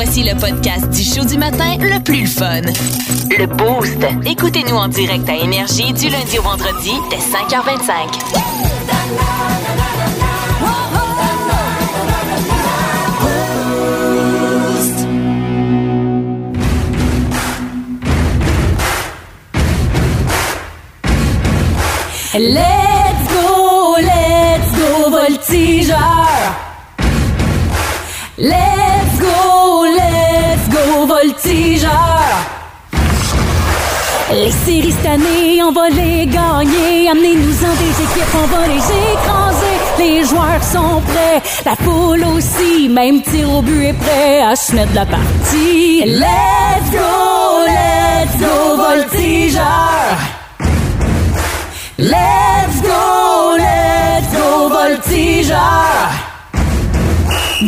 Voici le podcast du show du matin le plus fun. Le Boost. Écoutez-nous en direct à Énergie du lundi au vendredi dès 5h25. Let's go, let's go, voltigeur. Let's go, let's go, voltigeur. Les séries cette année, on va les gagner. Amenez-nous-en des équipes, on va les écraser. Les joueurs sont prêts, la foule aussi. Même tir au but est prêt à se mettre de la partie. Let's go, let's go, voltigeur. Let's go, let's go, voltigeur.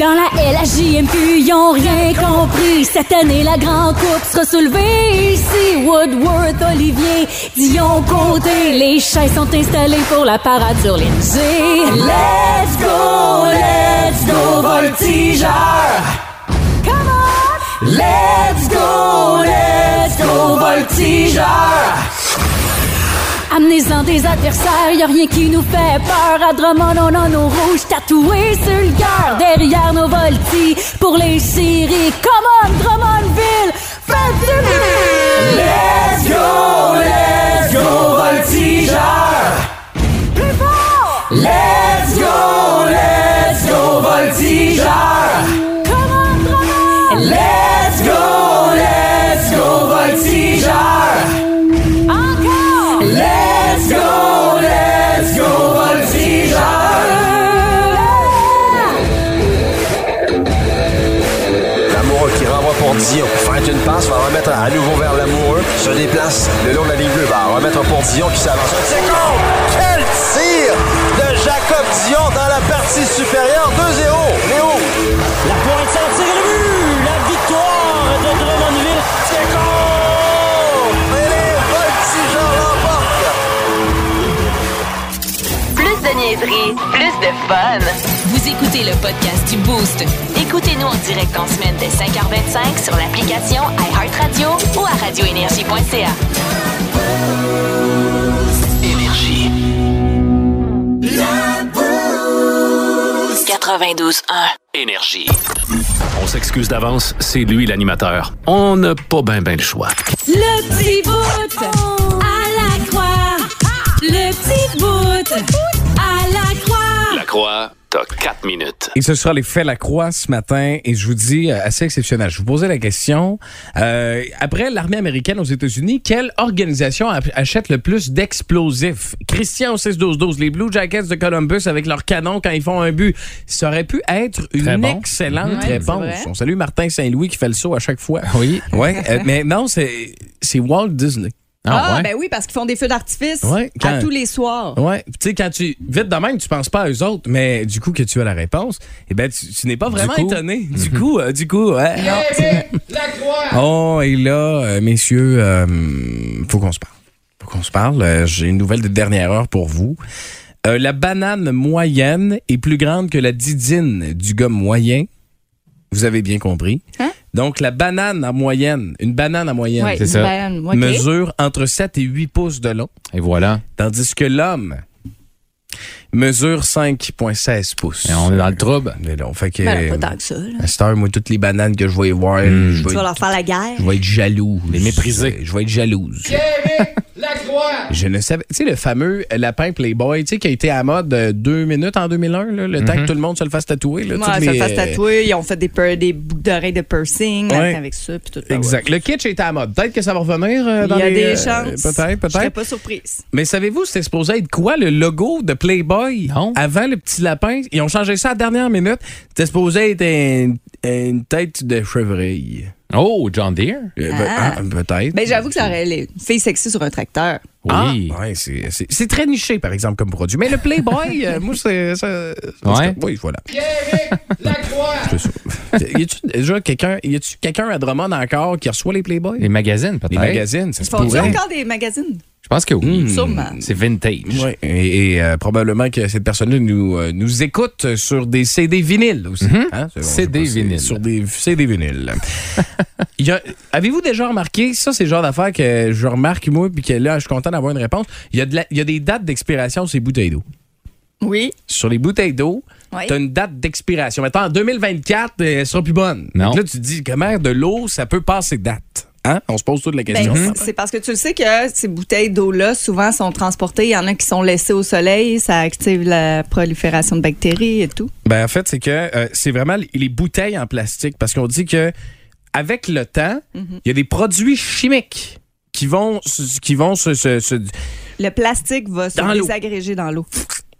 Dans la LHJMQ, ils ont rien compris. Cette année, la grande coupe sera soulevée ici. Woodworth, Olivier, Dion Côté. Les chaises sont installées pour la parade sur l'Élysée. Let's go, let's go, voltigeur. Come on! Let's go, let's go, voltigeur. Amenez-en des adversaires, y a rien qui nous fait peur. À Drummond, on a nos rouges tatoués sur le cœur. Derrière nos voltis, pour les séries. Come on, Drummondville, faites du! Pour Dion. Feinte une passe, va remettre à nouveau vers l'amoureux. Se déplace le long de la ligne bleue. Va remettre pour Dion qui s'avance. Un tir contre! Quel tir de Jacob Dion dans la partie supérieure. 2-0. Léo. La pointe s'en tire le but! La victoire de Drummondville! C'est contre! Et les voltigeurs l'emportent. Plus de niaiserie, plus de fun. Vous écoutez le podcast du Boost. Écoutez-nous en direct en semaine dès 5h25 sur l'application iHeartRadio ou à radioénergie.ca. Énergie. 92.1. Énergie. On s'excuse d'avance, c'est lui l'animateur. On n'a pas bien ben le choix. Le petit bout à la croix. Le petit bout à la croix. La croix, t'as 4 minutes. Et ce sera les faits la croix ce matin et je vous dis euh, assez exceptionnel. Je vous posais la question euh, après l'armée américaine aux États-Unis, quelle organisation achète le plus d'explosifs? Christian au 6 12 12 les Blue Jackets de Columbus avec leurs canons quand ils font un but. Ça aurait pu être une Très bon. excellente Ouais, c'est réponse. On salue Martin Saint-Louis qui fait le saut à chaque fois. Oui. Ouais, euh, mais non, c'est c'est Walt Disney. Ah, ouais. ben oui, parce qu'ils font des feux d'artifice Ouais, quand- à tous les soirs. Ouais, tu sais quand tu vite de même, tu penses pas à eux autres, mais du coup que tu as la réponse, eh ben tu, tu n'es pas vraiment coup. étonné. Du coup, euh, du coup, ouais. Oh, et là, euh, messieurs, euh, faut qu'on se parle. Faut qu'on se parle. Euh, J'ai une nouvelle de dernière heure pour vous. Euh, la banane moyenne est plus grande que la didine du gars moyen. Vous avez bien compris. Hein? Donc, la banane en moyenne, une banane en moyenne, Ouais, c'est ça. mesure entre 7 et 8 pouces de long, Et voilà. tandis que l'homme mesure 5,16 pouces. Et on est dans le trouble. Mais là, on fait que. Ben, pas tant que ça. là. à cette heure, moi, toutes les bananes que je vais voir, Hmm. je, Tu vais vas être, leur faire la guerre? je vais être jaloux. Les mépriser. Je, je vais être jalouse. Je ne savais. Tu sais, le fameux lapin Playboy, tu sais, qui a été à la mode euh, deux minutes en 2001, là, le temps que tout le monde se le fasse tatouer. Là, Ouais, les, le fasse tatouer. Ils ont fait des, per- des boucles d'oreilles de piercing Ouais. avec ça. Puis tout, Exact. Le kitsch est à la mode. Peut-être que ça va revenir euh, dans Il y a les, des euh, chances. Peut-être, Je serais peut-être. pas surprise. Mais savez-vous, c'était supposé être quoi le logo de Playboy Non. avant le petit lapin? Ils ont changé ça à la dernière minute. C'était supposé être une, une tête de chevreuil. Oh, John Deere? Euh, ben, Ah. ah, peut-être. Mais j'avoue que ça aurait les filles sexy sur un tracteur. Oui. Ah, ouais, c'est, c'est- c'est très niché, par exemple, comme produit. Mais le Playboy, euh, moi, c'est. Ouais. Oui, voilà. Y a-tu déjà quelqu'un, y a-tu quelqu'un à Drummond encore qui reçoit les Playboy? Les magazines, peut-être. Les magazines, ça Ils se pourrait. encore des magazines? Je pense que oui. Sûrement. C'est vintage. Ouais, et, et, euh, probablement que cette personne-là nous, euh, nous écoute sur des CD vinyles aussi. Hein? C'est- CD vinyles. Sur des CD vinyles. Il y a- Avez-vous déjà remarqué, ça c'est le genre d'affaire que je remarque moi, puis que là je suis content d'avoir une réponse. Il y, a de la- il y a des dates d'expiration sur les bouteilles d'eau. Oui. Sur les bouteilles d'eau, Oui. tu as une date d'expiration. Maintenant, en 2024, euh, elle sera plus bonne. Non. Donc là, tu te dis, comment de l'eau, ça peut passer date? Hein? On se pose toute la Ben, question. C'est parce que tu le sais que ces bouteilles d'eau-là, souvent, sont transportées. Il y en a qui sont laissées au soleil. Ça active la prolifération de bactéries et tout. Ben, en fait, c'est que euh, c'est vraiment les- les bouteilles en plastique parce qu'on dit que avec le temps, il y a des produits chimiques qui vont se- qui vont se, se- se- Le plastique va se Dans l'eau. désagréger dans l'eau.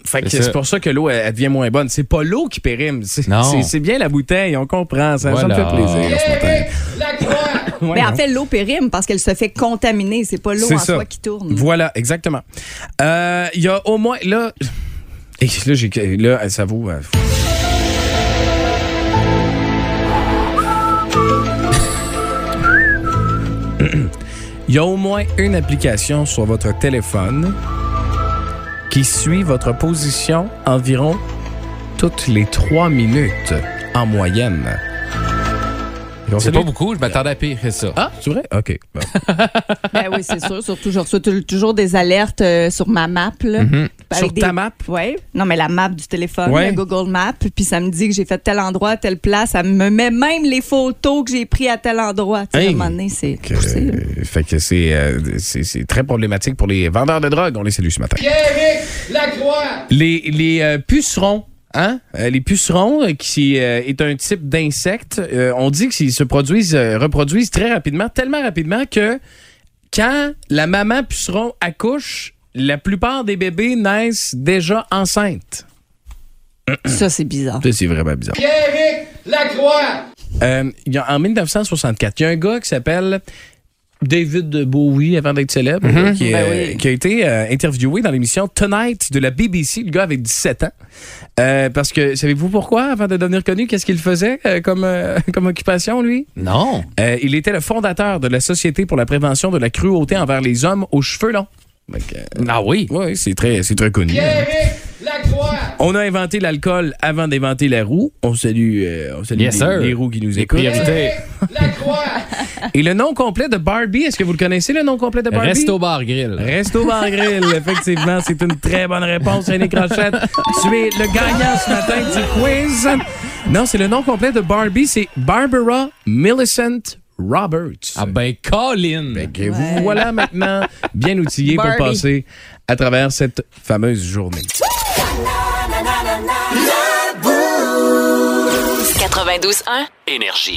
fait que C'est pour ça que l'eau elle, elle devient moins bonne. C'est pas l'eau qui périme, c'est Non. c'est- c'est bien la bouteille, on comprend, ça, ça me fait plaisir ce matin. Ouais, Mais en non. fait, l'eau périme parce qu'elle se fait contaminer. C'est pas l'eau en ça. soi qui tourne. Voilà, exactement. Euh, Il y a au moins là et là j'ai là ça vaut euh, Il y a au moins une application sur votre téléphone qui suit votre position environ toutes les trois minutes en moyenne. On C'est pas beaucoup, je m'attendais à pire que ça. Ah, c'est vrai? OK. Bon. Ben oui, c'est sûr. Surtout, je reçois tou- toujours des alertes euh, sur ma map. Là, Mhm. Sur ta map? Oui. Non, mais la map du téléphone, Ouais. le Google Maps. Puis ça me dit que j'ai fait tel endroit, telle place. Ça me met même les photos que j'ai prises à tel endroit. Tu sais, Hey. à un moment donné, c'est Que, poussé, là. euh, fait que c'est, euh, c'est, c'est très problématique pour les vendeurs de drogue. On les salue ce matin. Les, les euh, pucerons. Hein? Euh, les pucerons, euh, qui euh, est un type d'insecte, euh, on dit qu'ils se produisent, euh, reproduisent très rapidement, tellement rapidement que quand la maman puceron accouche, la plupart des bébés naissent déjà enceintes. Ça, c'est bizarre. Ça, c'est vraiment bizarre. Euh, a- en 1964, il y a un gars qui s'appelle David Bowie, avant d'être célèbre, qui, Ben euh, oui. qui a été euh, interviewé dans l'émission Tonight de la BBC. Le gars avait 17 ans. Euh, parce que, savez-vous pourquoi, avant de devenir connu, qu'est-ce qu'il faisait euh, comme, euh, comme occupation, lui? Non. Euh, il était le fondateur de la Société pour la prévention de la cruauté envers les hommes aux cheveux longs. Donc, euh, Ah oui? oui, c'est très, c'est très connu. On a inventé l'alcool avant d'inventer la roue. On salue, euh, on salue Yes, les, roues qui nous écoutent. priorités. Et le nom complet de Barbie, est-ce que vous le connaissez, le nom complet de Barbie? Resto Bar Grill. Resto Bar Grill, effectivement, c'est une très bonne réponse, René Crochette. Tu es le gagnant ce matin du quiz. Non, c'est le nom complet de Barbie, c'est Barbara Millicent Roberts. Ah ben, Colin. Que vous voilà maintenant bien outillés pour passer à travers cette fameuse journée. 92.1. Énergie.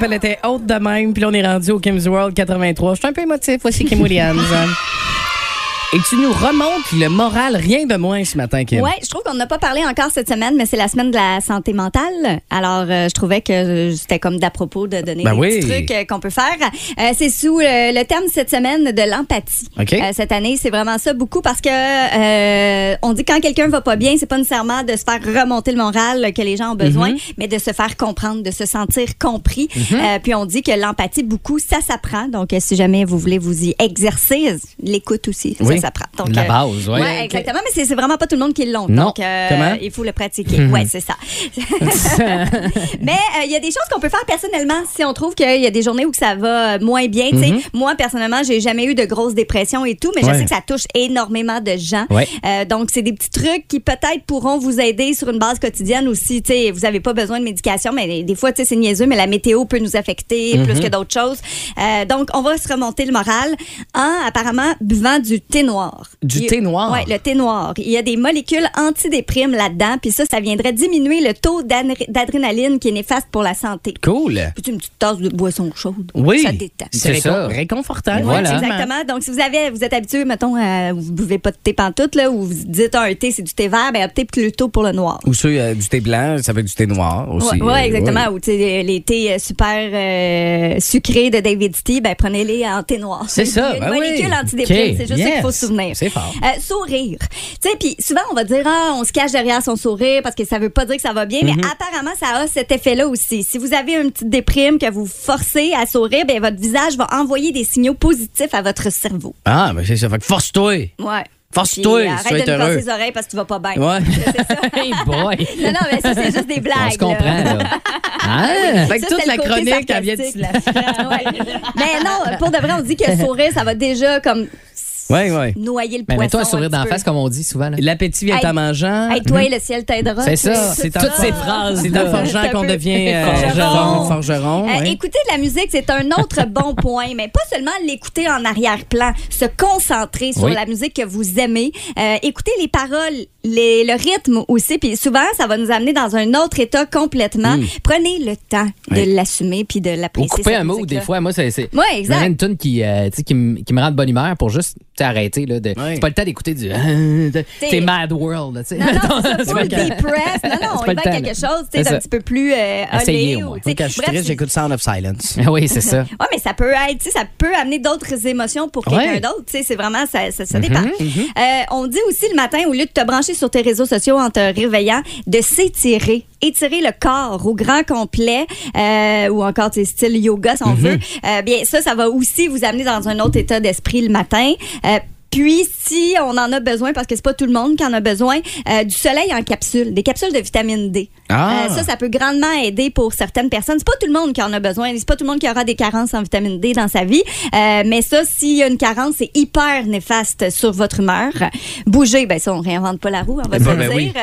World! Me rappel était haute de même, puis on est rendu au Kim's World 83. Je suis un peu émotif, voici Kim Williams. Et tu nous remontes le moral rien de moins ce matin, Kim. Ouais, je trouve qu'on n'a pas parlé encore cette semaine, mais c'est la semaine de la santé mentale. Alors, euh, je trouvais que euh, c'était comme d'à propos de donner Ben des oui. petits trucs euh, qu'on peut faire. Euh, c'est sous le thème cette semaine de l'empathie. OK. Euh, cette année, c'est vraiment ça beaucoup parce que on dit quand quelqu'un va pas bien, c'est pas nécessairement de se faire remonter le moral que les gens ont besoin, Mhm. mais de se faire comprendre, de se sentir compris. Euh, puis on dit que l'empathie, beaucoup, ça s'apprend. Donc, si jamais vous voulez vous y exercer, l'écoute aussi, Oui. Ça. Donc, La euh, base, ouais. Ouais, exactement, mais c'est vraiment pas tout le monde qui l'ont. Donc, euh, Comment? il faut le pratiquer. Ouais, c'est ça. mais euh, il y a des choses qu'on peut faire personnellement si on trouve qu'il y a des journées où ça va moins bien. sais. Moi, personnellement, j'ai jamais eu de grosses dépressions et tout, mais Ouais. je sais que ça touche énormément de gens. Ouais. Euh, donc, c'est des petits trucs qui peut-être pourront vous aider sur une base quotidienne aussi. Tu sais, vous n'avez pas besoin de médication, mais des- fois, tu sais, c'est niaiseux, mais la météo peut nous affecter plus que d'autres choses. Euh, donc, on va se remonter le moral en apparemment buvant du thé noir. Du thé noir? Oui, le thé noir. Il y a des molécules antidéprimes là-dedans, puis ça, ça viendrait diminuer le taux d'adr- d'adrénaline qui est néfaste pour la santé. Cool. Puis une petite tasse de boisson chaude. Oui. Ça détend. C'est ça. récon- réconfortant. Ouais, Voilà. Exactement. Donc, si vous avez, vous êtes habitué, mettons, à, vous buvez pas de thé pantoute, là, ou vous dites ah, un thé, c'est du thé vert, ben optez plutôt pour le noir. Ou ceux euh, du thé blanc, ça fait du thé noir aussi. Oui, Euh, exactement. ouais. Ou tu sais, les thés euh, super euh, sucrés de David Tea, ben prenez-les en thé noir. C'est ça, une ben oui. molécule c'est juste ça qu'il faut yes. se souvenir. C'est fort. Euh, sourire. Tu sais, puis souvent on va dire ah, on se cache derrière son sourire parce que ça veut pas dire que ça va bien, Mm-hmm. mais apparemment ça a cet effet-là aussi. Si vous avez une petite déprime que vous forcez à sourire, ben votre visage va envoyer des signaux positifs à votre cerveau. Ah, ben c'est ça. Fait que force-toi. Ouais. Force-toi, si arrête de heureux. les oreilles parce que tu vas pas bien. Ouais. Hey boy! Non, non, mais ça, c'est juste des blagues. On se comprend, là. Ah! Fait que Ça, toute la chronique, elle vient de. Ouais. Mais non, pour de vrai, on dit que sourire, ça va déjà comme Oui, oui. noyer le Mais poisson. mets-toi un sourire d'en face, comme on dit souvent. là. L'appétit vient en mangeant. Hey, toi, le ciel t'aidera. C'est ça. C'est toutes ces phrases. C'est en forgeant qu'on devient euh, Forgeron. Euh. Écouter de la musique, c'est un autre bon point, mais pas seulement l'écouter en arrière-plan, se concentrer sur la musique que vous aimez, euh, écouter les paroles, les- le rythme aussi, puis souvent, ça va nous amener dans un autre état complètement. Prenez le temps de Oui. l'assumer puis de Ou l'apprécier. couper cette un mot, des fois. Moi, c'est. c'est- Ouais, exact. Une tune qui, euh, tu sais, qui, me- qui me rend de bonne humeur pour juste arrêter. De, Ouais. C'est pas le temps d'écouter du. C'est Mad World. Non, non, c'est ça, c'est pas le press. Non, non, on pas y le va temps, quelque là. chose, tu sais, C'est d'un ça. petit peu plus euh, Essayez, olé ou, sais, Quand je suis triste, j'écoute Sound of Silence. oui, c'est ça. Ouais, mais ça peut être, tu sais, ça peut amener d'autres émotions pour quelqu'un d'autre. Tu sais, c'est vraiment, ça, ça, ça dépend. Euh, on dit aussi le matin, au lieu de te brancher sur tes réseaux sociaux en te réveillant, de s'étirer. Étirer le corps au grand complet euh, ou encore, tu sais, style yoga, si on veut. Euh, bien, ça, ça va aussi vous amener dans un autre état d'esprit le matin. Euh, puis, si on en a besoin, parce que c'est pas tout le monde qui en a besoin, euh, du soleil en capsule, des capsules de vitamine D. Ah. Euh, ça, ça peut grandement aider pour certaines personnes. C'est pas tout le monde qui en a besoin. C'est pas tout le monde qui aura des carences en vitamine D dans sa vie. Euh, mais ça, s'il y a une carence, c'est hyper néfaste sur votre humeur. Bouger, ben ça, on réinvente pas la roue, on va Ben, se ben dire. oui. Ah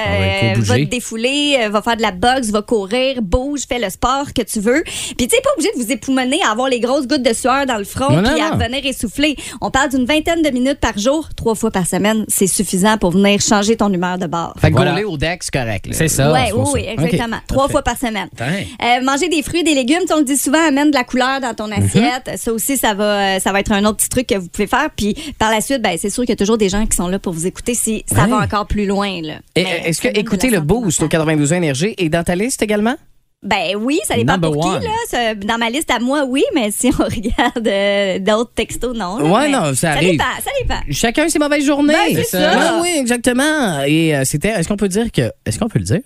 Euh, bouger. va te défouler, euh, va faire de la boxe, va courir, bouge, fais le sport que tu veux. Puis tu sais, pas obligé de vous époumoner à avoir les grosses gouttes de sueur dans le front puis à revenir essoufflé. On parle d'une vingtaine de minutes par jour, trois fois par semaine. C'est suffisant pour venir changer ton humeur de bord. Fait que Voilà. au deck, c'est correct. C'est ça. Ouais, oui, oui, ça. Exactement. Trois fois par semaine. Euh, manger des fruits et des légumes, on le dit souvent, amène de la couleur dans ton assiette. Ça aussi, ça va, euh, ça va être un autre petit truc que vous pouvez faire. Puis par la suite, ben, c'est sûr qu'il y a toujours des gens qui sont là pour vous écouter si ça Ouais. va encore plus loin. Est-ce ça que écouter le boost au mentale. 92 Énergie est dans ta liste également? Ben oui, ça dépend Number pour one. qui. Là. Ça- Dans ma liste à moi, oui, mais si on regarde euh, d'autres textos, non. là. Ouais, non, ça arrive. dépend, ça dépend. Chacun ses mauvaises journées. Ben, c'est ça. Ouais, oui, exactement. Et euh, c'était, est-ce qu'on peut dire que, est-ce qu'on peut le dire?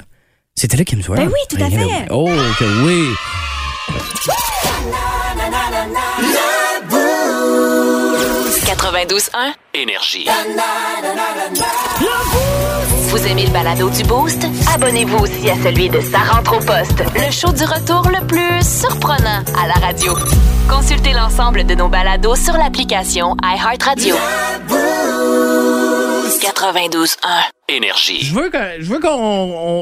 C'était Kim World. Ben oui, tout à fait. Oh, que oui. 92.1. Énergie. Vous aimez le balado du Boost? Abonnez-vous aussi à celui de Sa rentre au poste, le show du retour le plus surprenant à la radio. Consultez l'ensemble de nos balados sur l'application iHeartRadio. 92.1. Énergie. Je veux que, je veux qu'on,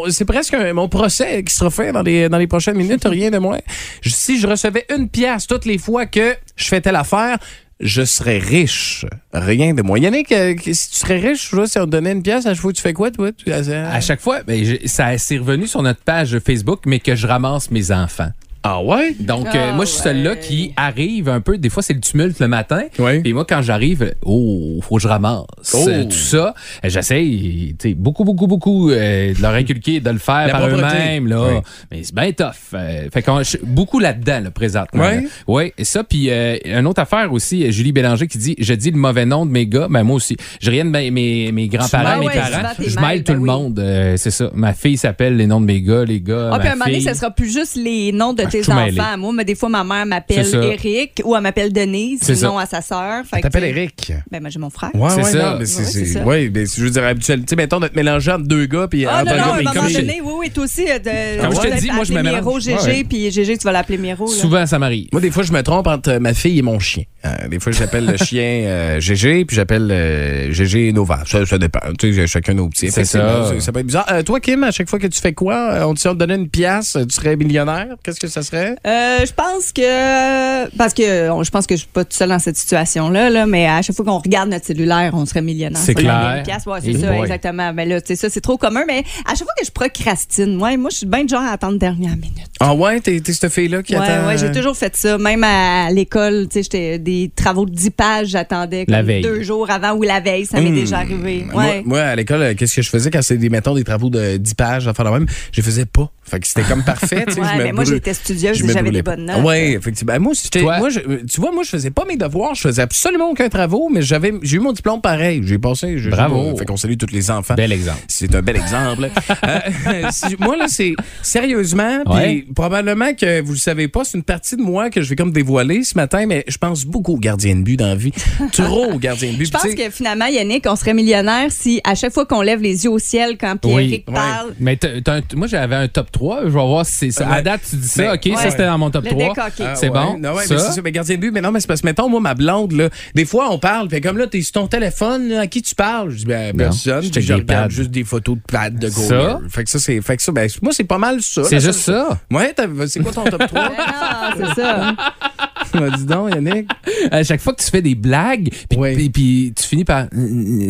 on- c'est presque un- mon procès qui sera fait dans les, dans les prochaines minutes, rien de moins. Je- si je recevais une pièce toutes les fois que je fais telle affaire, je serais riche. Rien de moins. Yannick, euh, que- si tu serais riche, je vois, si on te donnait une pièce, à chaque fois tu fais quoi, toi? Tu- À chaque fois, ben, je- ça s'est revenu sur notre page Facebook, mais que je ramasse mes enfants. Ah ouais? Donc, euh, Ah moi, je suis celui-là qui arrive un peu. Des fois, c'est le tumulte le matin. Oui. Et moi, quand j'arrive, oh, faut que je ramasse Oh. euh, tout ça. Euh, J'essaye, tu sais, beaucoup, beaucoup, beaucoup euh, de leur inculquer, de le faire La par eux-mêmes. là. Oui. Mais c'est bien tough. Euh, fait qu'on je suis beaucoup là-dedans, là, présentement. Oui. Oui, et ça. Puis, euh, une autre affaire aussi, euh, Julie Bélanger qui dit Je dis le mauvais nom de mes gars. Ben, moi aussi. Je rien de mes, mes, mes grands-parents, mes ouais, parents. Je mêle tout ben le oui. monde. euh, c'est ça. Ma fille s'appelle les noms de mes gars, les gars. Ah, puis à un moment donné, ça sera plus juste les noms de tes mêlé. enfants. Moi, mais des fois, ma mère m'appelle C'est ça. Eric ou elle m'appelle Denise, sinon à sa sœur. Elle t'appelle Eric. Ben, moi, j'ai mon frère. Ouais, C'est ouais, ça. non, mais c'est, Ouais, c'est- c'est ça. ouais, mais je veux dire, habituel. Tu sais, mettons, de te mélanger entre deux gars, puis Ah entre non, un non, gars, à un mais moment comme donné, oui, oui, toi aussi, euh, de, Comme je te dis, moi, je me mélange. Miro, GG, Ouais. puis GG, tu vas l'appeler Miro. Souvent, ça m'arrive. Moi, des fois, je me trompe entre ma fille et mon chien. Euh, des fois, j'appelle le chien euh, GG, puis j'appelle euh, GG Nova. Ça, dépend. Tu sais, chacun nos petits. C'est ça. Ça peut être bizarre. Euh, toi, Kim, à chaque fois que tu fais quoi, euh, on te, si on te donnait une pièce, euh, tu serais millionnaire? Qu'est-ce que ça serait? Euh, je pense que parce que on- je pense que je suis pas toute seule dans cette situation là, là mais à chaque fois qu'on regarde notre cellulaire, on serait millionnaire. C'est clair. ouais, c'est ça boy. exactement. Mais là, tu sais ça c'est trop commun mais à chaque fois que je procrastine, ouais, moi je suis bien de genre à attendre dernière minute. Ah ouais, t'es t'es cette fille-là qui Ouais, attend? ouais, j'ai toujours fait ça. Même à l'école, tu sais, j'étais des travaux de 10 pages, j'attendais La comme veille. deux jours avant ou la veille, ça m'est Hmm. déjà arrivé. Moi, Ouais. moi, à l'école, euh, qu'est-ce que je faisais quand c'était des, mettons, des travaux de 10 pages, à faire la même? Je faisais pas. Fait que c'était comme parfait. tu sais, Ouais, je mais moi, j'étais studieuse et j'avais des bonnes notes. Ouais, effectivement. Moi, Toi? moi, je- tu vois, moi, je faisais pas mes devoirs. Je faisais absolument aucun travaux, mais j'avais, j'ai eu mon diplôme pareil. J'ai passé. j'ai- Bravo. j'ai- Fait qu'on salue tous les enfants. Bel exemple. C'est un bel exemple. Euh, si- moi, là, c'est sérieusement, puis probablement que vous le savez pas, c'est une partie de moi que je vais comme dévoiler ce matin, mais je pense beaucoup aux gardiens de but dans la vie. Trop aux gardiens de but. Je pense que finalement, Yannick, on serait millionnaire si à chaque fois qu'on lève les yeux au ciel quand Pierrick ouais. parle, Mais t'as- t'as un- moi, j'avais un top 3. Je vais voir si c'est ça. Ouais. À date, tu dis ça. OK, Ouais. ça, c'était dans mon top le 3. décoquer. Ah, C'est ouais. bon. Non, ouais, ça? mais c'est ça, mais gardien de but, mais non, mais c'est parce que, mettons, moi, ma blonde, là, des fois, on parle, comme là, t'es sur ton téléphone, là, à qui tu parles? Je dis, ben, personne, je je regarde juste des photos de pads de goaler. Ça? Fait que ça, c'est, fait que ça, ben, moi, c'est pas mal ça. C'est juste ça? Ouais, c'est quoi ton top 3? Ben c'est ça. Dis donc, Yannick. À chaque fois que tu fais des blagues, puis puis- tu finis par. Ouais,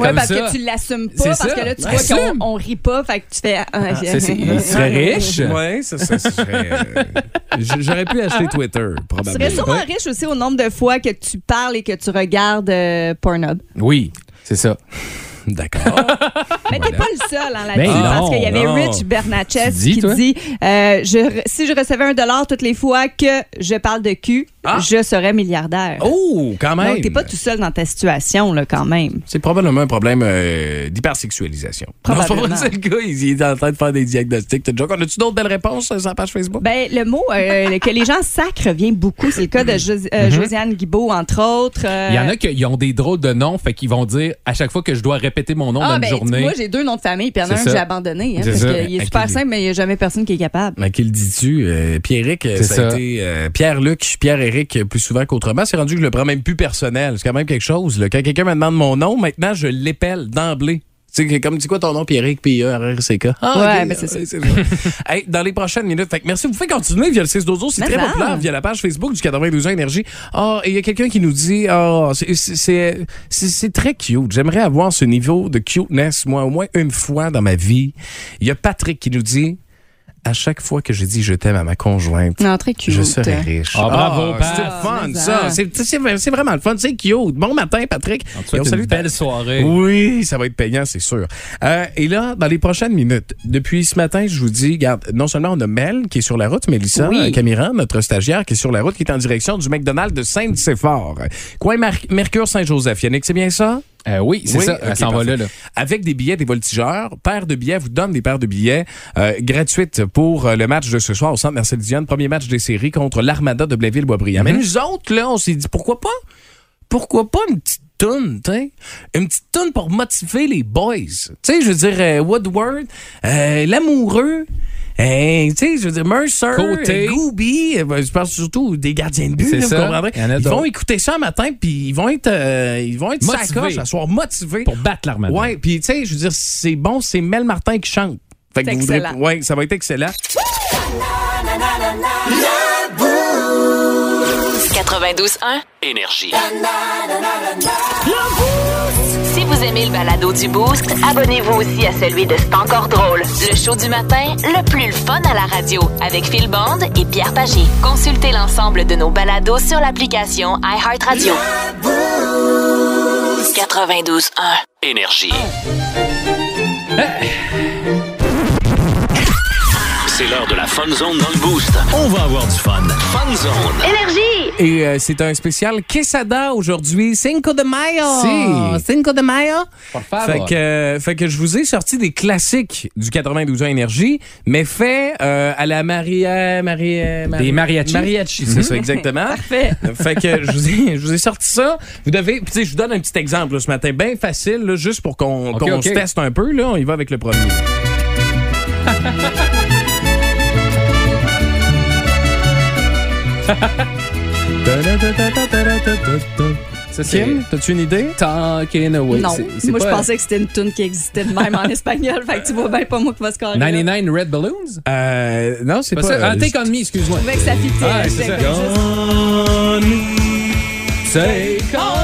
Comme parce ça. que tu l'assumes pas, ça. parce que là, tu Ben, vois qu'on on rit pas, fait que tu fais. ah, C'est- c'est- Il serait riche. Ouais, ça, ça, serait, euh, J'aurais pu acheter Twitter, Tu probablement. serais sûrement riche aussi au nombre de fois que tu parles et que tu regardes euh, Pornhub. Oui, c'est ça. D'accord. Mais t'es pas le seul en Ben là-dessus, non, parce qu'il y avait non. Rich Bernatchez qui toi? dit euh, je si je recevais un dollar toutes les fois que je parle de cul, Ah. je serais milliardaire. Oh, quand même. Donc, t'es pas tout seul dans ta situation, là, quand même. C'est probablement un problème euh, d'hypersexualisation. Non, c'est pas vrai, Probablement. c'est le gars, il, il est en train de faire des diagnostics. T'as déjà- As-tu d'autres belles réponses euh, sur la page Facebook? Ben, le mot euh, que les gens sacrent revient beaucoup. C'est le cas de Jos- euh, Josiane Guibault, entre autres. euh. Il y en a qui ont des drôles de noms, fait qu'ils vont dire à chaque fois que je dois répéter mon nom Ah, dans une ben, journée. moi, j'ai deux noms de famille, puis il y en a un que ça. j'ai abandonné. hein, C'est parce ça. qu'il est À super qui- simple, mais il n'y a jamais personne qui est capable. Mais qui le dis-tu? Euh, Pierrick, euh, C'est ça, a ça. été euh, Pierre-Luc, Pierre-Éric plus souvent qu'autrement. C'est rendu que je le prends même plus personnel. C'est quand même quelque chose. là. Quand quelqu'un me demande mon nom, maintenant, je l'épelle d'emblée. Tu sais, comme, c'est quoi ton nom, Pierrick, p e r r c k Ah, Ouais, ben, c'est ça. Hey, dans les prochaines minutes. Fait que merci. Vous pouvez continuer via le 6 12 C'est Mais très populaire via la page Facebook du 92 ans Énergie. Ah, et il y a quelqu'un qui nous dit, ah, c'est- c'est- c'est c'est- c'est très cute. J'aimerais avoir ce niveau de cuteness, moi, au moins une fois dans ma vie. Il y a Patrick qui nous dit, à chaque fois que je dis je t'aime à ma conjointe, Non, très cute. je serai riche. Ah, bravo, Pat. C'est le fun, ça. ça. C'est- vraiment le fun. C'est cute. Bon matin, Patrick. Salue une ta- belle soirée. Oui, ça va être payant, c'est sûr. Euh, et là, dans les prochaines minutes, depuis ce matin, je vous dis, regarde, non seulement on a Mel qui est sur la route, Mélissa Oui. euh, Camiran, notre stagiaire, qui est sur la route, qui est en direction du McDonald's de Sainte-Séphore. Coin Mar- Mercure Saint-Joseph. Yannick, c'est bien ça? Euh, oui, c'est Oui, ça. va là, là. avec des billets des voltigeurs. Paire de billets, vous donne des paires de billets euh, gratuites pour euh, le match de ce soir au Centre Marcel Dion, premier match des séries contre l'Armada de Blainville-Boisbriand. Mais nous autres, là, on s'est dit, pourquoi pas? Pourquoi pas une petite toune, tu sais? Une petite toune pour motiver les boys. Tu sais, je veux dire, euh, Woodward, l'amoureux, euh, tu sais, je veux dire, Mercer, Côté. Gooby, euh, ben, je pense surtout des gardiens de but, là, vous ça. comprendrez? Il y en a Ils vont écocher ça un matin, puis ils vont être, euh, ils vont être Motivés. sacoches à soir motivés. Pour battre l'armada. Ouais, puis tu sais, je veux dire, c'est bon, c'est Mel Martin qui chante. Fait que C'est vous voudrez- excellent. ouais, ça va être excellent. 92.1. Énergie. Si vous aimez le balado du Boost, abonnez-vous aussi à celui de C'est encore drôle. Le show du matin, le plus le fun à la radio, avec Phil Bond et Pierre Pagé. Consultez l'ensemble de nos balados sur l'application iHeartRadio. 92.1. Énergie. C'est l'heure de la Fun Zone dans le Boost. On va avoir du fun. Fun Zone. Et euh, c'est un spécial Quesada aujourd'hui, Cinco de Mayo. Si. Cinco de Mayo. Por favor. Fait que, euh, fait que je vous ai sorti des classiques du 92 ans énergie, mais fait euh, à la Maria, Maria, Maria- Des mariachis. Mariachi, c'est ça exactement. Parfait. Fait que je vous ai, je vous ai sorti ça. Vous devez, tu sais, je vous donne un petit exemple là, ce matin, bien facile, là, juste pour qu'on Ok, qu'on se teste un peu. Là, on y va avec le premier. Kim, t'as-tu une idée? Talking Away. non, moi, je pensais que c'était une tune qui existait même en espagnol. Fait que tu vois bien pas moi qui va scorer. là. 99 Red Balloons? Euh, non, c'est Pas ça? Ah, Take On Me, excuse-moi. Je trouvais que ça fitait. Ça. Take on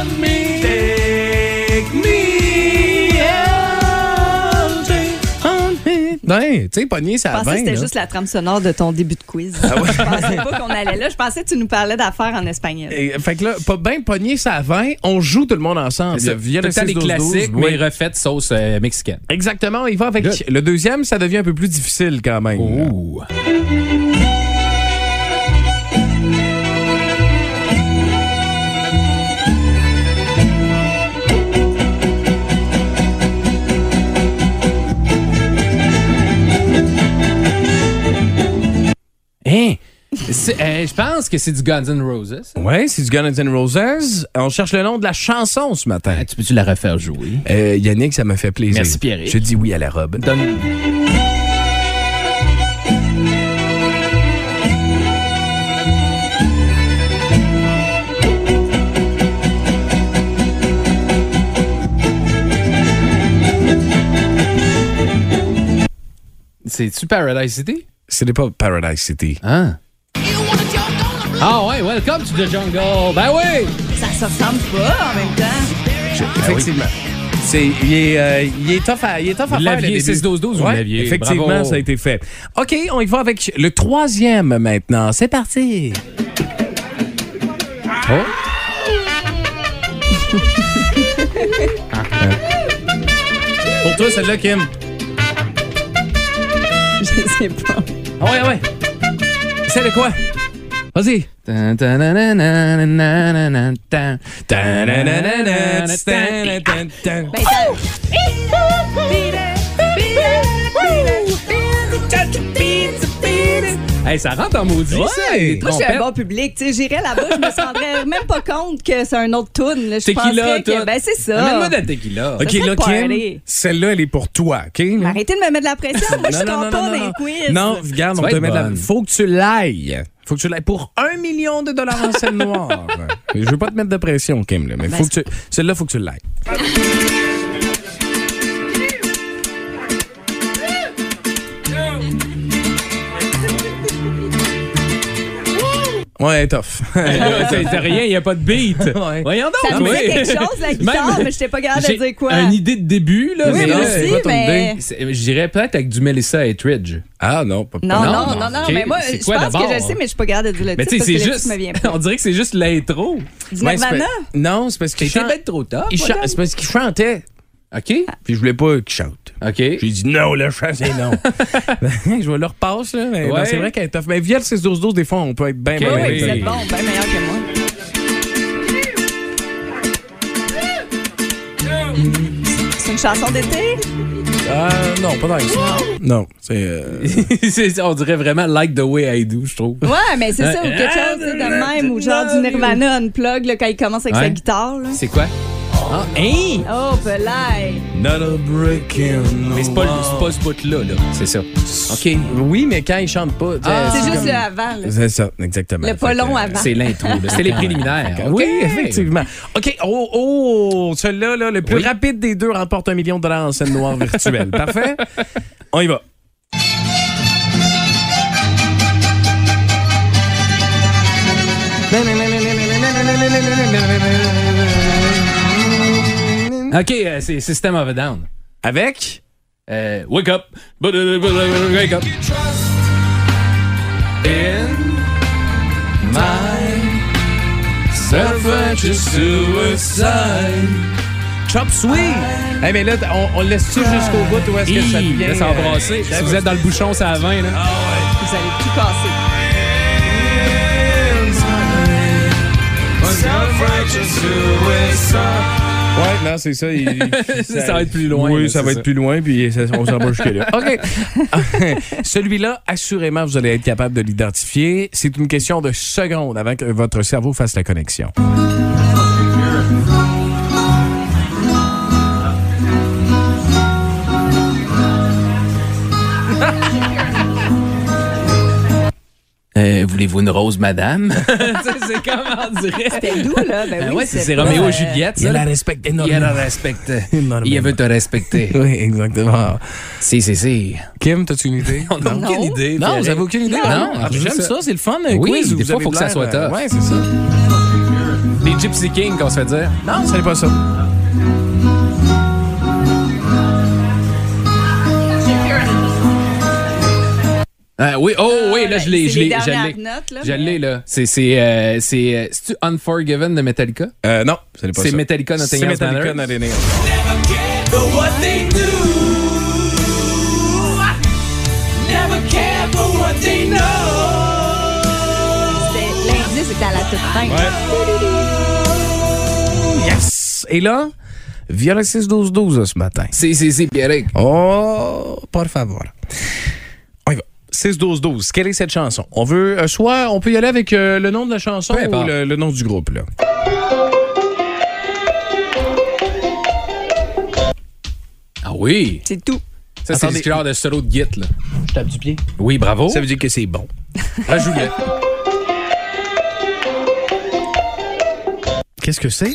Ben, tu sais, pogner, ça Je pensais 20. que c'était juste la trame sonore de ton début de quiz. Ah Je pensais pas qu'on allait là. Je pensais que tu nous parlais d'affaires en espagnol. Et, fait que là, pas bien pogner, ça à 20. On joue tout le monde ensemble. C'est ça. 6-12-12. classiques, Oui. mais refaites sauce euh, mexicaine. Exactement, il va avec Good. le deuxième, ça devient un peu plus difficile quand même. Ouh. Euh, Je pense que c'est du Guns N' Roses. Ouais, c'est du Guns N' Roses. On cherche le nom de la chanson ce matin. Ah, tu peux-tu la refaire jouer? Euh, Yannick, ça me fait plaisir. Merci, Pierre. Je dis oui à la robe. Donne... C'est-tu Paradise City? Ce n'est pas Paradise City. Ah. Ah ouais, welcome to the jungle. Ben oui! Ça se ressemble pas en même temps. Effectivement. C'est, il, est, euh, il est tough à, il est tough à faire. l'aviez, le début. 6-12-12, vous Ouais, l'aviez. Effectivement, Bravo. ça a été fait. OK, on y va avec le troisième maintenant. C'est parti. Oh. Pour toi, celle-là, Kim. Je sais pas. Ah ouais, ah ouais. C'est de quoi? Vas-y. Hey, ça rentre en maudit, Ouais. ça, des Moi, je suis un bon public. Tu sais, j'irais là-bas, je me rendrais même pas compte que c'est un autre tune. Je Tequila, que, ben, c'est ça. Amène-moi de la tequila. OK, là, Kim, celle-là, elle est pour toi, OK? Arrêtez de me mettre de la pression. Moi, je suis pas dans les quiz. Non, regarde, on te met de la... Faut que tu l'ailles. Faut que tu l'ailles pour un million de dollars en scène noire. Je veux pas te mettre de pression, Kim, là, mais Ben, faut que tu... celle-là, faut que tu l'ailles. Ouais, tough. Là, C'est c'est rien, il n'y a pas de beat. Ouais. Voyons donc. Ça me disait quelque chose, la guitare, mais je pas capable de j'ai dire quoi. Une idée de début, là. Oui, mais là, aussi, c'est quoi ton mais... Je dirais peut-être avec du Melissa Etheridge. Ah non, pas Non, Non, non, non, non, mais moi, C'est je pense que je le sais, mais je suis pas capable de dire le Mais titre tu sais, parce que c'est juste. titre me vient pas. On dirait que c'est juste l'intro. Du Nirvana? Non, c'est parce qu'il peut-être trop tard. il chante- C'est parce qu'il chantait. OK? Puis je voulais pas qu'il chante. OK. J'ai dit non, là, je c'est non. je vais le repasse, là. Mais Ouais. c'est vrai qu'elle est tough. Mais via le 6-12-12, des fois, on peut être bien Ok, Oui, mauvais. oui, oui. vous êtes bon, bien meilleur que moi. C'est une chanson d'été? Ah, non, pas dans ça. Non, c'est. euh, on dirait vraiment like the way I do, je trouve. Ouais, mais c'est ça, ou quelque chose de même, ou genre du Nirvana unplug là, quand il commence avec sa guitare. Là. C'est quoi? Ah, hein? Oh, belay! Not a break in Mais c'est pas, c'est pas ce bout-là, là. C'est ça. OK. Oui, mais quand il chante pas. Ah, C'est juste comme- le avant. là. C'est ça, exactement. Le pas long euh, avant. C'est l'intro. C'était les préliminaires. Oui, effectivement. OK. Oh, oh, celui-là, là, le plus Oui. rapide des deux remporte un million de dollars en scène noire virtuelle. Parfait? On y va. OK, euh, c'est System of a Down. Avec? Euh, wake up. Wake up. In my self-righteous suicide. Chop Suey! Hey, mais là, on, on le laisse-tu jusqu'au bout ou est-ce que ça laisse euh, Si vous êtes dans le bouchon, ça à 20, là. Vous allez tout casser. Ouais, non, c'est ça. il- Ça va être plus loin, Oui, ça va ça. être plus loin, puis ça- on s'en va jusque-là. OK. Celui-là, assurément, vous allez être capable de l'identifier. C'est une question de secondes avant que votre cerveau fasse la connexion. Euh, voulez Voulez-vous une rose, madame? C'est comme on dirait. C'était doux, là. Ben Ah oui, ouais, c'est Roméo et euh, Juliette. Il la respecte Il énormément. la respecte. Énormément. Il veut te respecter. Oui, exactement. Si, si, si. Kim, t'as-tu une idée? On n'a aucune idée. Non, vous avez aucune idée? Non, Ah, juste J'aime ça. ça, c'est le fun. un Oui, quiz des vous fois, avez faut que ça soit l'air, euh. Ouais, c'est ça. Les Gypsy Kings qu'on se fait dire. Non, ce n'est pas ça. Ah, oui, oh oui, là, je l'ai, c'est je les l'ai, dernières notes, là, Je mais- l'ai, là. C'est, c'est, euh, c'est, euh, c'est-tu Unforgiven de Metallica? Euh, non, ce n'est pas ça. C'est Metallica, Nothing C'est Metallica. Nothing Else. c'était- L'indice était à la toute fin. Yes! Et là, via le 6-12-12 ce matin. C'est, c'est, c'est, Pierrick. Oh, por favor. On y va. 6-12-12. Quelle est cette chanson? On veut, euh, soit, on peut y aller avec euh, le nom de la chanson ou le, le nom du groupe, là. Ah oui! C'est tout. Ça, c'est le genre de solo de Git, là. Je tape du pied. Oui, bravo. Ça veut dire que c'est bon. Ajoute-le. Qu'est-ce que c'est?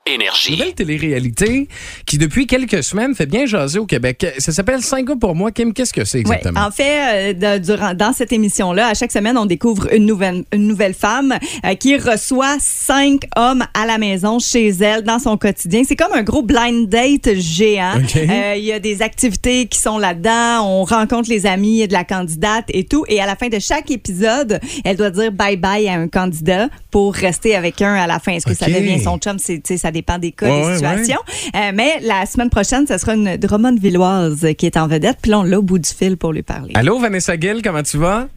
Énergie. Nouvelle télé-réalité qui, depuis quelques semaines, fait bien jaser au Québec. Ça s'appelle 5 gars pour moi. Kim, qu'est-ce que c'est exactement? en fait, euh, de- durant, dans cette émission-là, à chaque semaine, on découvre une nouvelle, une nouvelle femme euh, qui reçoit cinq hommes à la maison chez elle dans son quotidien. C'est comme un gros blind date géant. Euh, Il y a des activités qui sont là-dedans. On rencontre les amis de la candidate et tout. Et à la fin de chaque épisode, elle doit dire bye-bye à un candidat pour rester avec un à la fin. Est-ce que ça OK. devient son chum? C'est, ça dépend des cas, Ouais, des ouais, situations. Euh, mais la semaine prochaine, ce sera une Drummond-Villoise qui est en vedette. Puis là, on l'a au bout du fil pour lui parler. Allô, Vanessa Gill, comment tu vas?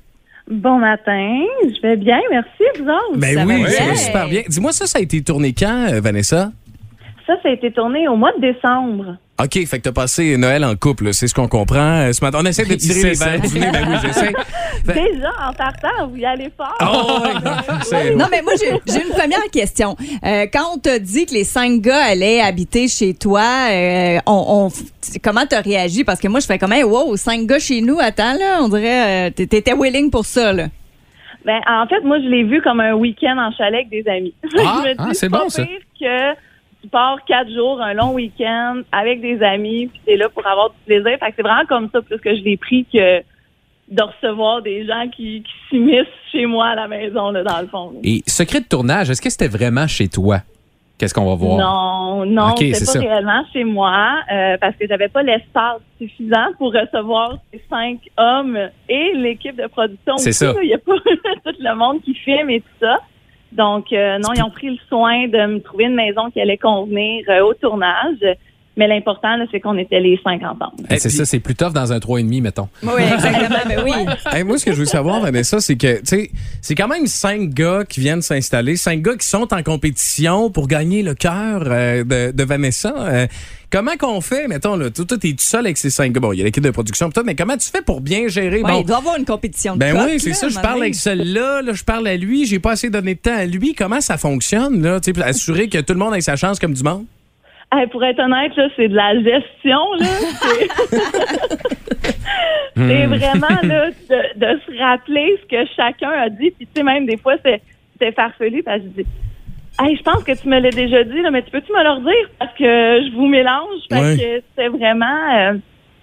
Bon matin, je vais bien, merci, vous autres. Ben Ça oui, va ça va super bien. Dis-moi, ça, ça a été tourné quand, euh, Vanessa? Ça, ça a été tourné au mois de décembre. OK, fait que t'as passé Noël en couple, c'est ce qu'on comprend. Euh, Ce matin, on essaie de tirer les du nez. Ben oui, j'essaie. Ben- Déjà, en partant, vous y allez fort. Oh, oui. Non, mais moi, j'ai une première question. Euh, quand on t'a dit que les cinq gars allaient habiter chez toi, euh, on, on- comment t'as réagi? Parce que moi, je fais comme, hey, wow, cinq gars chez nous, attends, là, on dirait, euh, t'étais willing pour ça, là. Ben, en fait, moi, je l'ai vu comme un week-end en chalet avec des amis. Ah, ah, c'est bon, ça. que tu pars quatre jours, un long week-end avec des amis, puis t'es là pour avoir du plaisir. Fait que c'est vraiment comme ça, plus que je l'ai pris que de recevoir des gens qui, qui s'immiscent chez moi à la maison, là, dans le fond. là. Et secret de tournage, est-ce que c'était vraiment chez toi? Qu'est-ce qu'on va voir? Non, non, Ok, c'était c'est pas ça. réellement chez moi euh, parce que j'avais pas l'espace suffisant pour recevoir ces cinq hommes et l'équipe de production. C'est ça. Il y a pas tout le monde qui filme et tout ça. Donc, euh, non, ils ont pris le soin de me trouver une maison qui allait convenir euh, au tournage. Mais l'important, là, c'est qu'on était les cinq ensemble. Eh, c'est ça, c'est plus tough dans un 3,5, mettons. Oui, exactement, ben oui. Hey, moi, ce que je veux savoir, Vanessa, c'est que, tu sais, c'est quand même cinq gars qui viennent s'installer, cinq gars qui sont en compétition pour gagner le cœur euh, de, de Vanessa. Euh, comment qu'on fait, mettons, là, toi, toi, t'es tout seul avec ces cinq gars. Bon, il y a l'équipe de production, tout, mais comment tu fais pour bien gérer? Ouais, bon, il doit y avoir une compétition de ben coq, oui, c'est ça. Je parle avec celui-là, là, je parle à lui, j'ai pas assez donné de temps à lui. Comment ça fonctionne, là? Tu sais, pour assurer que tout le monde ait sa chance comme du monde? Hey, pour être honnête, là, c'est de la gestion. Là. C'est- vraiment là, de, de se rappeler ce que chacun a dit. Puis tu sais, même des fois, c'est c'est farfelu parce que je dis Hey, je pense que tu me l'as déjà dit, là, mais tu peux-tu me le redire? Parce que je vous mélange. Ouais. que c'est vraiment euh,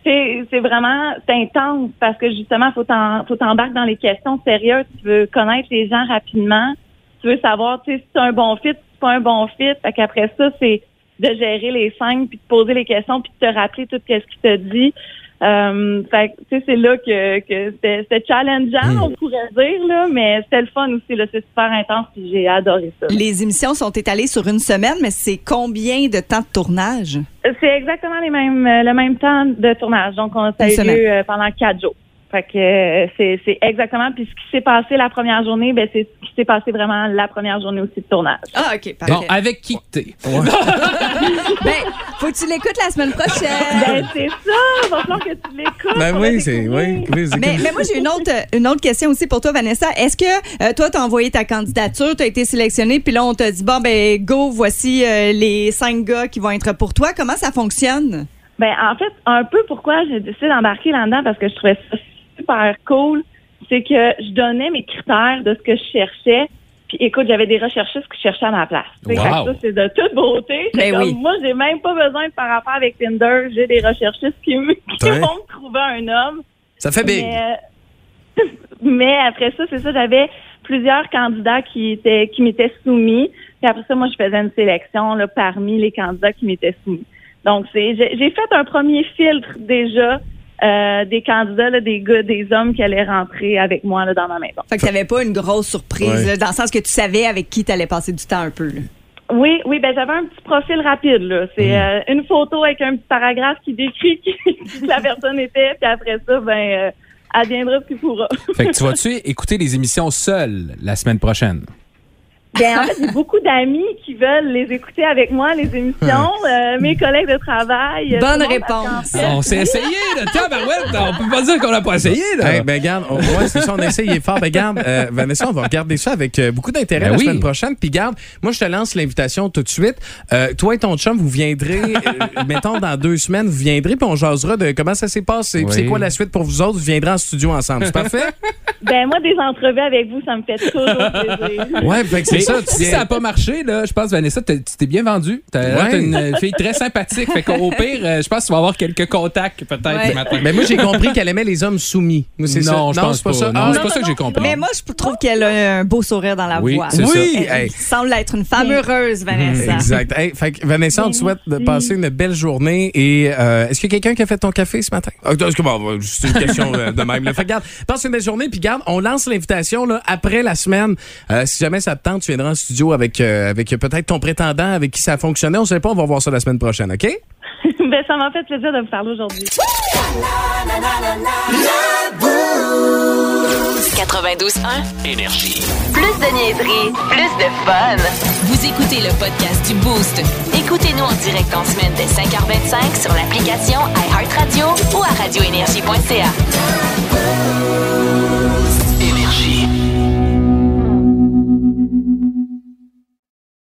c'est c'est vraiment c'est intense parce que justement, faut t'en faut t'embarquer dans les questions sérieuses. Tu veux connaître les gens rapidement. Tu veux savoir si c'est un bon fit, si c'est pas un bon fit. Fait qu'après ça, c'est de gérer les cinq, puis de poser les questions, puis de te rappeler tout ce qu'il t'a dit. Euh, fait que, tu sais, c'est là que, que c'était c'était challengeant, on pourrait dire, là, mais c'était le fun aussi, là. C'est super intense, puis j'ai adoré ça. Les émissions sont étalées sur une semaine, mais c'est combien de temps de tournage? C'est exactement les mêmes, euh, le même temps de tournage. Donc, on, a eu euh, pendant quatre jours. Fait que euh, c'est c'est exactement. Puis ce qui s'est passé la première journée, ben c'est ce qui s'est passé vraiment la première journée aussi de tournage. Ah, OK, Bon, parfait. avec qui que t'es? Ben, faut que tu l'écoutes la semaine prochaine. Ben c'est ça. Il va falloir que tu l'écoutes. Ben oui, c'est. Oui, Mais, mais moi, j'ai une autre, une autre question aussi pour toi, Vanessa. Est-ce que euh, toi, tu as envoyé ta candidature, tu as été sélectionné, puis là, on t'a dit, bon, ben, go, voici euh, les cinq gars qui vont être pour toi. Comment ça fonctionne? Ben, en fait, un peu pourquoi j'ai décidé d'embarquer là-dedans, parce que je trouvais ça super cool, c'est que je donnais mes critères de ce que je cherchais. Puis écoute, j'avais des recherchistes qui cherchaient à ma place. Tu sais, Wow. fait que Ça, c'est de toute beauté. C'est Ben comme, oui. Moi, j'ai même pas besoin de faire affaire avec Tinder. J'ai des recherchistes qui, me- qui Ouais. vont me trouver un homme. Ça fait big. Mais, euh, mais après ça, c'est ça, j'avais plusieurs candidats qui étaient qui m'étaient soumis. Puis après ça, moi, je faisais une sélection là, parmi les candidats qui m'étaient soumis. Donc, c'est j'ai fait un premier filtre déjà euh, des candidats, là, des gars, des hommes qui allaient rentrer avec moi là, dans ma maison. Fait que t'avais pas une grosse surprise, Ouais. là, dans le sens que tu savais avec qui t'allais passer du temps un peu. là. Oui, oui, ben j'avais un petit profil rapide là. C'est euh, une photo avec un petit paragraphe qui décrit qui, qui la personne était, puis après ça, ben euh, adviendra ce qu'il pourra. Fait que tu vas-tu écouter les émissions seules la semaine prochaine? Ben, en fait, j'ai beaucoup d'amis qui veulent les écouter avec moi, les émissions, euh, mes collègues de travail. euh, Bonne réponse. On s'est essayé, là. Tabarouette, on peut pas dire qu'on n'a pas essayé, là. Hey, ben garde, on, ouais, c'est ça, on essaye, il est fort. Ben garde, euh, Vanessa, on va regarder ça avec euh, beaucoup d'intérêt Ben la oui. semaine prochaine. Puis garde, moi je te lance l'invitation tout de suite. Euh, toi et ton chum, vous viendrez, euh, mettons dans deux semaines, vous viendrez puis on jasera de comment ça s'est passé. puis Oui. C'est quoi la suite pour vous autres Vous viendrez en studio ensemble. C'est parfait? Ben, moi, des entrevues avec vous, ça me fait toujours plaisir. Ouais, fait que c'est ça. Tu si viens- ça n'a pas marché, là, je pense, Vanessa, tu t'es bien vendu. T'as Ouais. une fille très sympathique. Fait qu'au pire, euh, je pense que tu vas avoir quelques contacts peut-être Ouais. ce matin. Mais moi j'ai compris qu'elle aimait les hommes soumis. Ça. Non, je pense c'est pas, ça. Non, Ah, c'est pas ça que j'ai compris. Mais moi, je trouve qu'elle a un beau sourire dans la Oui, voix. Oui, Elle, hey. elle semble être une femme heureuse, Vanessa. Exact. Hey, fait que Vanessa, on te souhaite de passer une belle journée. Et euh, est-ce qu'il y a quelqu'un qui a fait ton café ce matin? Ah, c'est une question euh, de même. là. Fait que, garde, passe une belle journée. Puis garde, on lance l'invitation là, après la semaine. Euh, si jamais ça te tente, tu viendras en studio avec, euh, avec peut-être ton prétendant avec qui ça a fonctionné. On sait pas, on va voir ça la semaine prochaine, OK? ben, ça m'a fait plaisir de vous parler aujourd'hui. 92.1. Énergie. Plus de niaiserie, plus de fun. Vous écoutez le podcast du Boost. Écoutez-nous en direct en semaine dès 5h25 sur l'application iHeartRadio ou à radioénergie.ca.